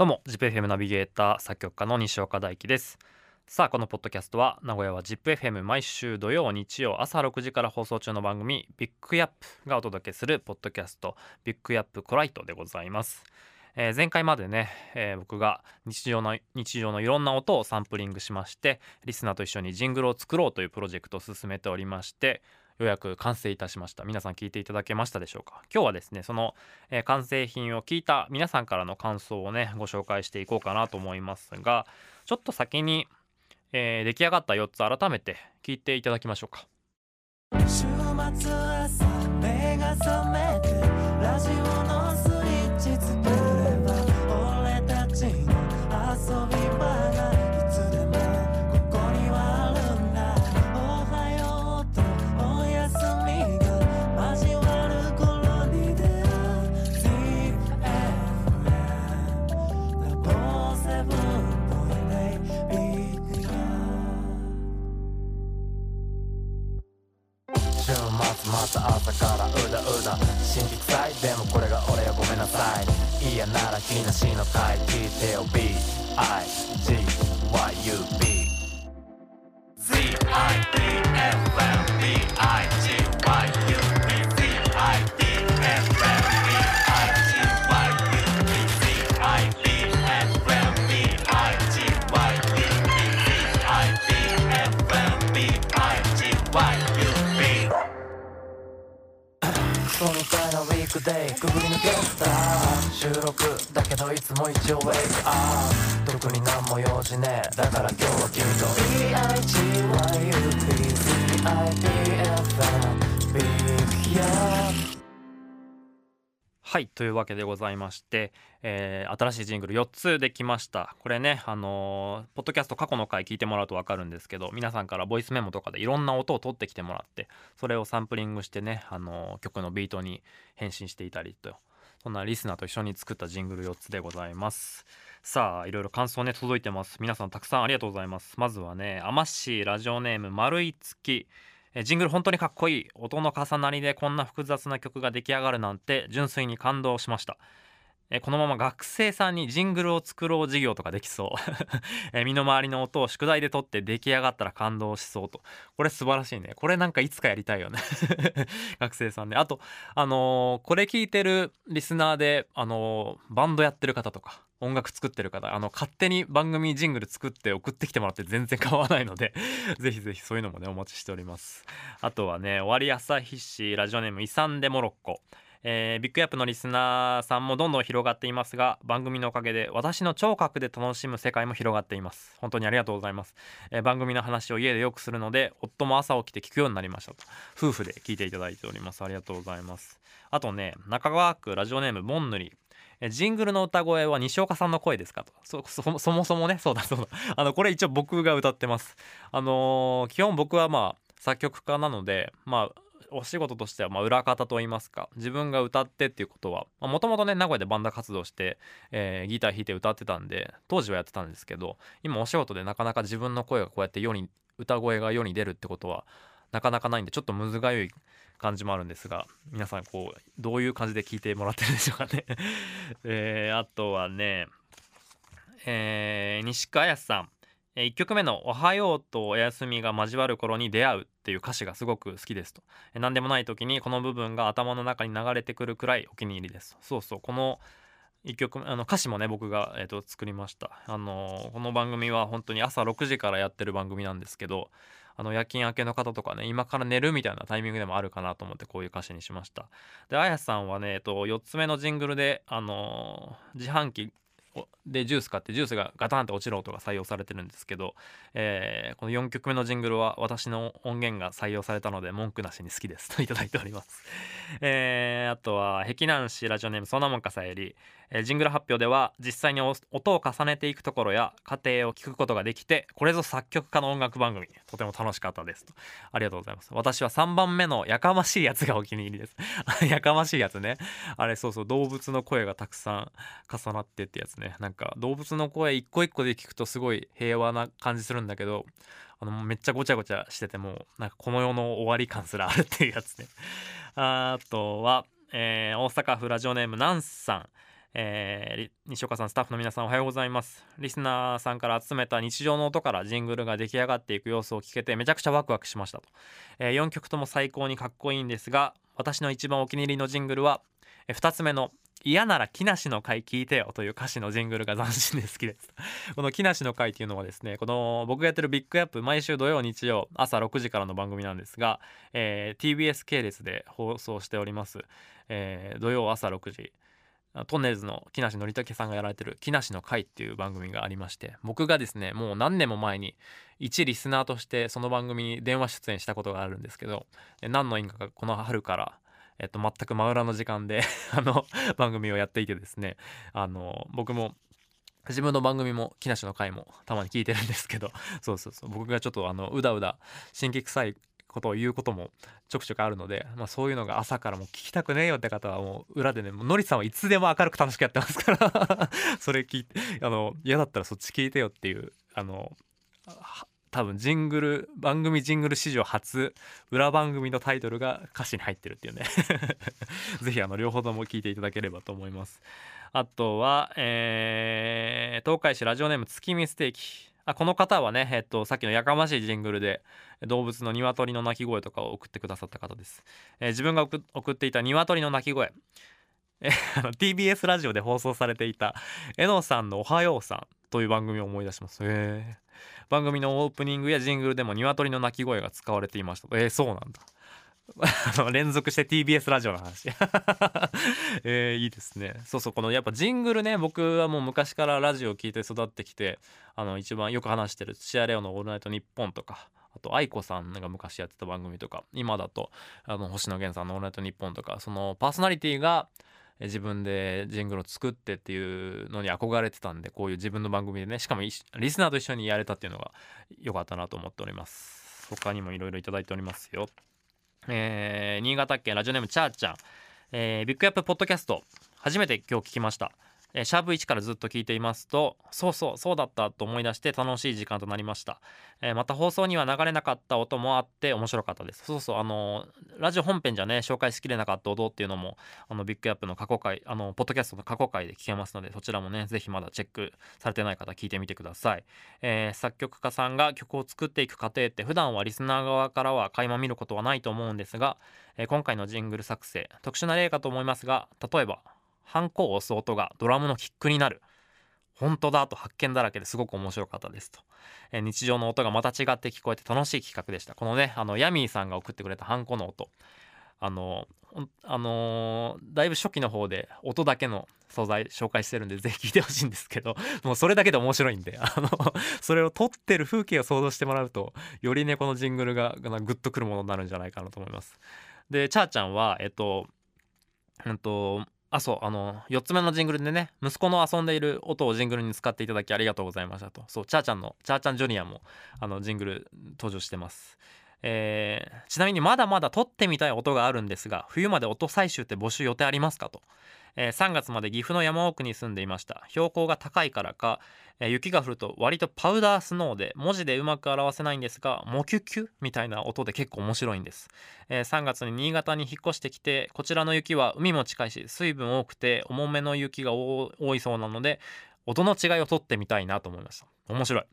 どうも ZIPFM ナビゲーター作曲家の西岡大樹です。さあこのポッドキャストは名古屋は ZIPFM 毎週土曜日曜朝6時から放送中の番組ビッグヤップがお届けするポッドキャストビッグヤップコライトでございます。えー、前回までね、えー、僕が日常の日常のいろんな音をサンプリングしましてリスナーと一緒にジングルを作ろうというプロジェクトを進めておりましてようやく完成いたしました。皆さん聞いていただけましたでしょうか？今日はですねその、えー、完成品を聞いた皆さんからの感想をねご紹介していこうかなと思いますがちょっと先に、えー、出来上がった4つ改めて聞いていただきましょうか。週末朝目が覚めてラジオのまた朝からうだうだ。神秘臭い。でもこれが俺よごめんなさい。嫌なら気なしの回聞いてよ BIGYUB クでくぐり抜けた収録だけどいつも一応 wake up 特に何も用事ねだから今日は君と EIGYUPCIP はいというわけでございまして、えー、新しいジングル4つできました。これねあのー、ポッドキャスト過去の回聞いてもらうと分かるんですけど皆さんからボイスメモとかでいろんな音を取ってきてもらってそれをサンプリングしてね、あのー、曲のビートに変身していたりとそんなリスナーと一緒に作ったジングル4つでございます。さあいろいろ感想ね届いてます。皆さんたくさんありがとうございます。まずはねアマッシーラジオネーム丸い月。えジングル本当にかっこいい。音の重なりでこんな複雑な曲が出来上がるなんて純粋に感動しました。このまま学生さんにジングルを作ろう授業とかできそう。身の回りの音を宿題で撮って出来上がったら感動しそうと。これ素晴らしいね。これなんかいつかやりたいよね。学生さんであとあのー、これ聞いてるリスナーであのー、バンドやってる方とか音楽作ってる方あの勝手に番組ジングル作って送ってきてもらって全然構わないので ぜひぜひそういうのもねお待ちしております。あとはね終わり朝日市ラジオネームイサンデモロッコ。えー、ビッグアップのリスナーさんもどんどん広がっていますが番組のおかげで私の聴覚で楽しむ世界も広がっています。本当にありがとうございます、えー、番組の話を家でよくするので夫も朝起きて聞くようになりましたと。夫婦で聞いていただいております。ありがとうございます。あとね中川区ラジオネームボンヌリ。ジングルの歌声は西岡さんの声ですかと。そそもそもね。そうだそうだ。あのこれ一応僕が歌ってます。あのー、基本僕はまあ作曲家なのでまあお仕事としてはま裏方といいますか自分が歌ってっていうことはもともとね名古屋でバンド活動して、えー、ギター弾いて歌ってたんで当時はやってたんですけど今お仕事でなかなか自分の声がこうやって世に歌声が世に出るってことはなかなかないんでちょっとむずがゆい感じもあるんですが皆さんこうどういう感じで聞いてもらってるんでしょうかね。えー、あとはね、えー、西川彩さん。1曲目の「おはようとおやすみが交わる頃に出会う」っていう歌詞がすごく好きですと。何でもない時にこの部分が頭の中に流れてくるくらいお気に入りです。そうそう。この1曲あの歌詞もね僕が、えーと、作りました。あのこの番組は本当に朝6時からやってる番組なんですけどあの夜勤明けの方とかね今から寝るみたいなタイミングでもあるかなと思ってこういう歌詞にしました。であやさんはね、えっと、4つ目のジングルであの自販機でジュース買ってジュースがガタンって落ちる音が採用されてるんですけど、えー、この4曲目のジングルは私の音源が採用されたので文句なしに好きです。と頂いております、えー、あとは碧南市ラジオネームそんなもんかさえり。えー、ジングル発表では実際に音を重ねていくところや過程を聞くことができてこれぞ作曲家の音楽番組。とても楽しかったですと。ありがとうございます。私は3番目のやかましいやつがお気に入りです。やかましいやつね。あれそうそう動物の声がたくさん重なってってやつね。なんか動物の声一個一個で聞くとすごい平和な感じするんだけどあのめっちゃごちゃごちゃしててもなんかこの世の終わり感すらあるっていうやつね。あとは、えー、大阪府ラジオネームナンさん。えー、西岡さんスタッフの皆さんおはようございます。リスナーさんから集めた日常の音からジングルが出来上がっていく様子を聞けてめちゃくちゃワクワクしましたと、えー、4曲とも最高にかっこいいんですが私の一番お気に入りのジングルは、えー、2つ目の嫌なら木梨の会聞いてよという歌詞のジングルが斬新で好きですこの木梨の会っていうのはですねこの僕がやってるビッグアップ毎週土曜日曜朝6時からの番組なんですが、えー、TBS 系列で放送しております、えー、土曜朝6時トンネルズの木梨憲武さんがやられてる木梨の会っていう番組がありまして僕がですねもう何年も前に一リスナーとしてその番組に電話出演したことがあるんですけど何の因果かこの春からえっと、全く真裏の時間で あの番組をやっていてですね。あの僕も自分の番組も木梨の回もたまに聞いてるんですけど そうそうそう。僕がちょっとあのうだうだ神経臭いことを言うこともちょくちょくあるので、まあ、そういうのが朝からも聞きたくねえよって方はもう裏でねのりさんはいつでも明るく楽しくやってますから。それ聞いてあの嫌だったらそっち聞いてよっていうあの多分ジングル番組ジングル史上初裏番組のタイトルが歌詞に入ってるっていうね。是非あの両方とも聞いていただければと思います。あとは、えー、東海市ラジオネーム月見ステーキ。あこの方はね、えっと、さっきのやかましいジングルで動物の鶏の鳴き声とかを送ってくださった方です、えー、自分が送っていた鶏の鳴き声。TBS ラジオで放送されていた「えのさんのおはようさん」という番組を思い出します。へえ番組のオープニングやジングルでも鶏の鳴き声が使われていました。えー、そうなんだ。連続して TBS ラジオの話。えー、いいですね。そうそうこのやっぱジングルね僕はもう昔からラジオを聴いて育ってきてあの一番よく話してる土屋レオの「オールナイトニッポン」とかあと愛子さんが昔やってた番組とか今だとあの星野源さんの「オールナイトニッポン」とかそのパーソナリティが自分でジングルを作ってっていうのに憧れてたんでこういう自分の番組でねしかもリスナーと一緒にやれたっていうのが良かったなと思っております。他にもいろいろいただいておりますよ。えー、新潟県ラジオネームチャーちゃん、えー、ビッグアップポッドキャスト初めて今日聞きました。えー、シャープ1からずっと聞いていますとそうそうそうだったと思い出して楽しい時間となりました、えー、また放送には流れなかった音もあって面白かったです。そうそうあのー、ラジオ本編じゃね紹介しきれなかった音っていうのもあのビッグアップの過去回あのポッドキャストの過去回で聞けますのでそちらもねぜひまだチェックされてない方聞いてみてください、え作曲家さんが曲を作っていく過程って普段はリスナー側からは垣間見ることはないと思うんですが、え今回のジングル作成特殊な例かと思いますが例えばハンコを押す音がドラムのキックになる。本当だと発見だらけですごく面白かったですと、え日常の音がまた違って聞こえて楽しい企画でした。このねあのヤミーさんが送ってくれたハンコの音。あのあのー、だいぶ初期の方で音だけの素材紹介してるんでぜひ聞いてほしいんですけどもうそれだけで面白いんであのそれを撮ってる風景を想像してもらうとよりねこのジングルがグッとくるものになるんじゃないかなと思います。でチャーちゃんはえっとうんとあそうあの4つ目のジングルでね息子の遊んでいる音をジングルに使っていただきありがとうございましたと。そうチャーちゃんのチャーちゃんジュニアもあのジングル登場してます。えー、ちなみにまだまだ撮ってみたい音があるんですが冬まで音採集って募集予定ありますかと。えー、3月まで岐阜の山奥に住んでいました。標高が高いからか、えー、雪が降ると割とパウダースノーで文字でうまく表せないんですがモキュキュみたいな音で結構面白いんです、えー、3月に新潟に引っ越してきてこちらの雪は海も近いし水分多くて重めの雪が多いそうなので音の違いを取ってみたいなと思いました。面白い。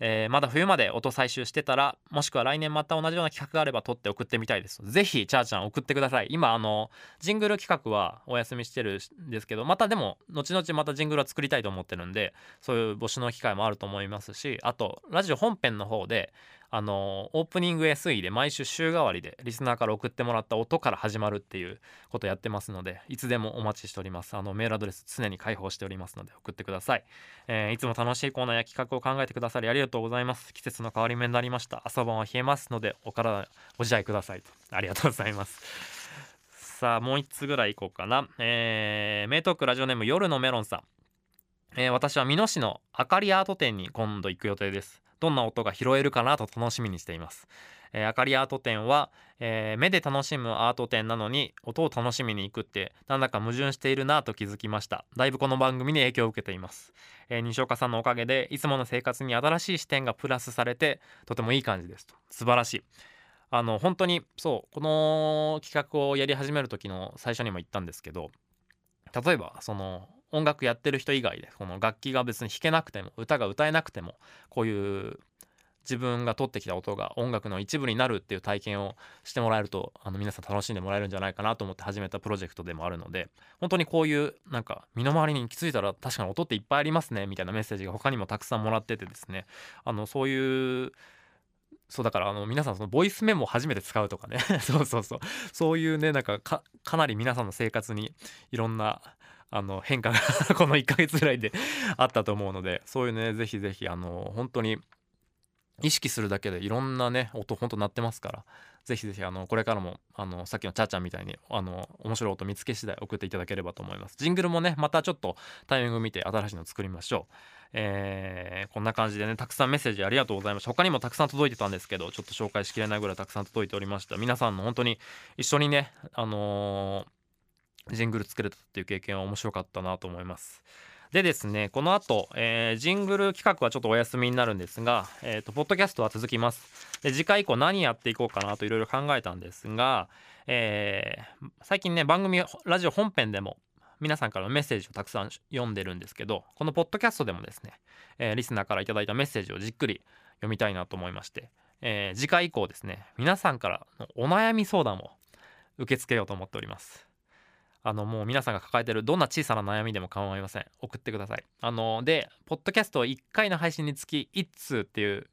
えー、まだ冬まで音採集してたらもしくは来年また同じような企画があれば撮って送ってみたいです。是非チャーちゃん送ってください。今あのジングル企画はお休みしてるんですけどまたでも後々またジングルは作りたいと思ってるんでそういう募集の機会もあると思いますしあとラジオ本編の方であのオープニング SE で毎週週替わりでリスナーから送ってもらった音から始まるっていうことやってますのでいつでもお待ちしております。あのメールアドレス常に開放しておりますので送ってください、えー、いつも楽しいコーナーや企画を考えてくださりありがとうございます。季節の変わり目になりました。朝晩は冷えますのでお体ご自愛くださいとありがとうございます。さあもう1つぐらいいこうかな。えー、名トークラジオネーム夜のメロンさん。えー、私は美濃市のあかりアート展に今度行く予定です。どんな音が拾えるかなと楽しみにしています。えー、あかりアート展は、えー、目で楽しむアート展なのに音を楽しみに行くってなんだか矛盾しているなと気づきました。だいぶこの番組に影響を受けています、えー、西岡さんのおかげでいつもの生活に新しい視点がプラスされてとてもいい感じですと。素晴らしい。あの本当にそうこの企画をやり始める時の最初にも言ったんですけど例えばその音楽やってる人以外でこの楽器が別に弾けなくても歌が歌えなくてもこういう自分が取ってきた音が音楽の一部になるっていう体験をしてもらえるとあの皆さん楽しんでもらえるんじゃないかなと思って始めたプロジェクトでもあるので本当にこういうなんか身の回りに気づいたら確かに音っていっぱいありますねみたいなメッセージが他にもたくさんもらっててですね。あのそういうそうだからあの皆さんそのボイスメモを初めて使うとかね。そうそうそうそういうねなんかかなり皆さんの生活にいろんなあの変化が この1ヶ月ぐらいであったと思うのでそういうねぜひぜひあの本当に意識するだけでいろんなね音ほんと鳴ってますからぜひぜひあのこれからもあのさっきのちゃちゃんみたいにあの面白い音見つけ次第送っていただければと思います。ジングルもねまたちょっとタイミング見て新しいの作りましょう。えー、こんな感じでねたくさんメッセージありがとうございました。他にもたくさん届いてたんですけどちょっと紹介しきれないぐらいたくさん届いておりました。皆さんの本当に一緒にねあのー、ジングル作れたっていう経験は面白かったなと思います。でですねこの後、えー、ジングル企画はちょっとお休みになるんですが、えーと、ポッドキャストは続きます。で次回以降何やっていこうかなといろいろ考えたんですが、えー、最近ね番組ラジオ本編でも皆さんからのメッセージをたくさん読んでるんですけどこのポッドキャストでもですね、えー、リスナーから頂いたメッセージをじっくり読みたいなと思いまして、え、次回以降ですね皆さんからのお悩み相談を受け付けようと思っております。あのもう皆さんが抱えてるどんな小さな悩みでも構いません。送ってください。あのでポッドキャスト1回の配信につき1通っていう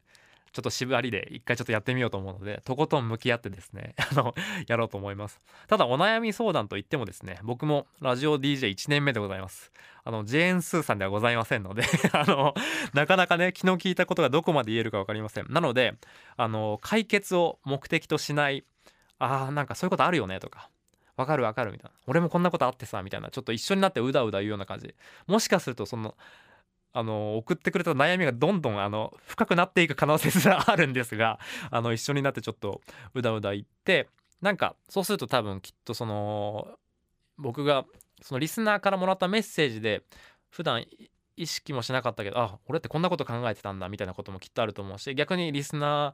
ちょっと縛りで一回ちょっとやってみようと思うのでとことん向き合ってですね あのやろうと思います。ただお悩み相談といってもですね僕もラジオ DJ1 年目でございます。あのジェーン・スーさんではございませんので あのなかなかね昨日聞いたことがどこまで言えるか分かりません。なのであの解決を目的としないあーなんかそういうことあるよねとかわかるわかるみたいな。俺もこんなことあってさみたいな。ちょっと一緒になってうだうだ言うような感じ。もしかするとそのあの送ってくれた悩みがどんどんあの深くなっていく可能性すらあるんですがあの一緒になってちょっとうだうだ言ってなんかそうすると多分きっとその僕がそのリスナーからもらったメッセージで普段意識もしなかったけどあ俺ってこんなこと考えてたんだみたいなこともきっとあると思うし逆にリスナー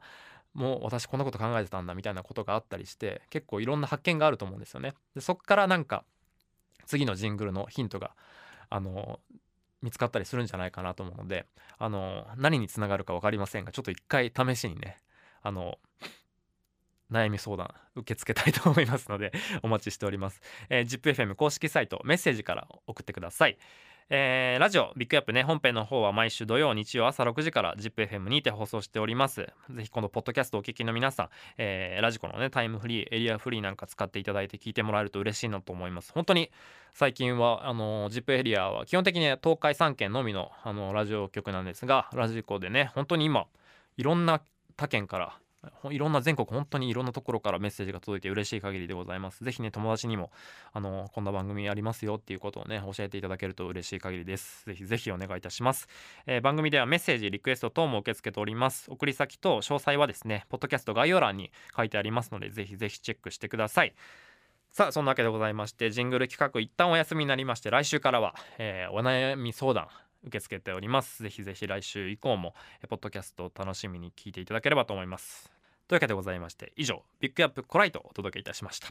もう私こんなこと考えてたんだみたいなことがあったりして結構いろんな発見があると思うんですよね。でそっからなんか次のジングルのヒントがあの見つかったりするんじゃないかなと思うのであの何につながるか分かりませんがちょっと一回試しにねあの悩み相談受け付けたいと思いますのでお待ちしております、えー、ZIPFM 公式サイトメッセージから送ってくださいえー、ラジオビッグアップね本編の方は毎週土曜日曜朝6時から ZIPFM にて放送しております。ぜひこのポッドキャストお聞きの皆さん、えー、ラジコのねタイムフリーエリアフリーなんか使っていただいて聞いてもらえると嬉しいなと思います。本当に最近はあの ZIP エリアは基本的に東海3県のみのあのラジオ局なんですがラジコでね本当に今いろんな他県からいろんな全国本当にいろんなところからメッセージが届いて嬉しい限りでございます。ぜひね友達にもあのこんな番組ありますよっていうことをね教えていただけると嬉しい限りです。ぜひぜひお願いいたします。えー、番組ではメッセージリクエスト等も受け付けております。送り先と詳細はですねポッドキャスト概要欄に書いてありますのでぜひぜひチェックしてください。さあそんなわけでございましてジングル企画一旦お休みになりまして来週からは、えー、お悩み相談受け付けております。ぜひぜひ来週以降もポッドキャストを楽しみに聞いていただければと思います。というわけでございまして以上ビッグアップコライトをお届けいたしました。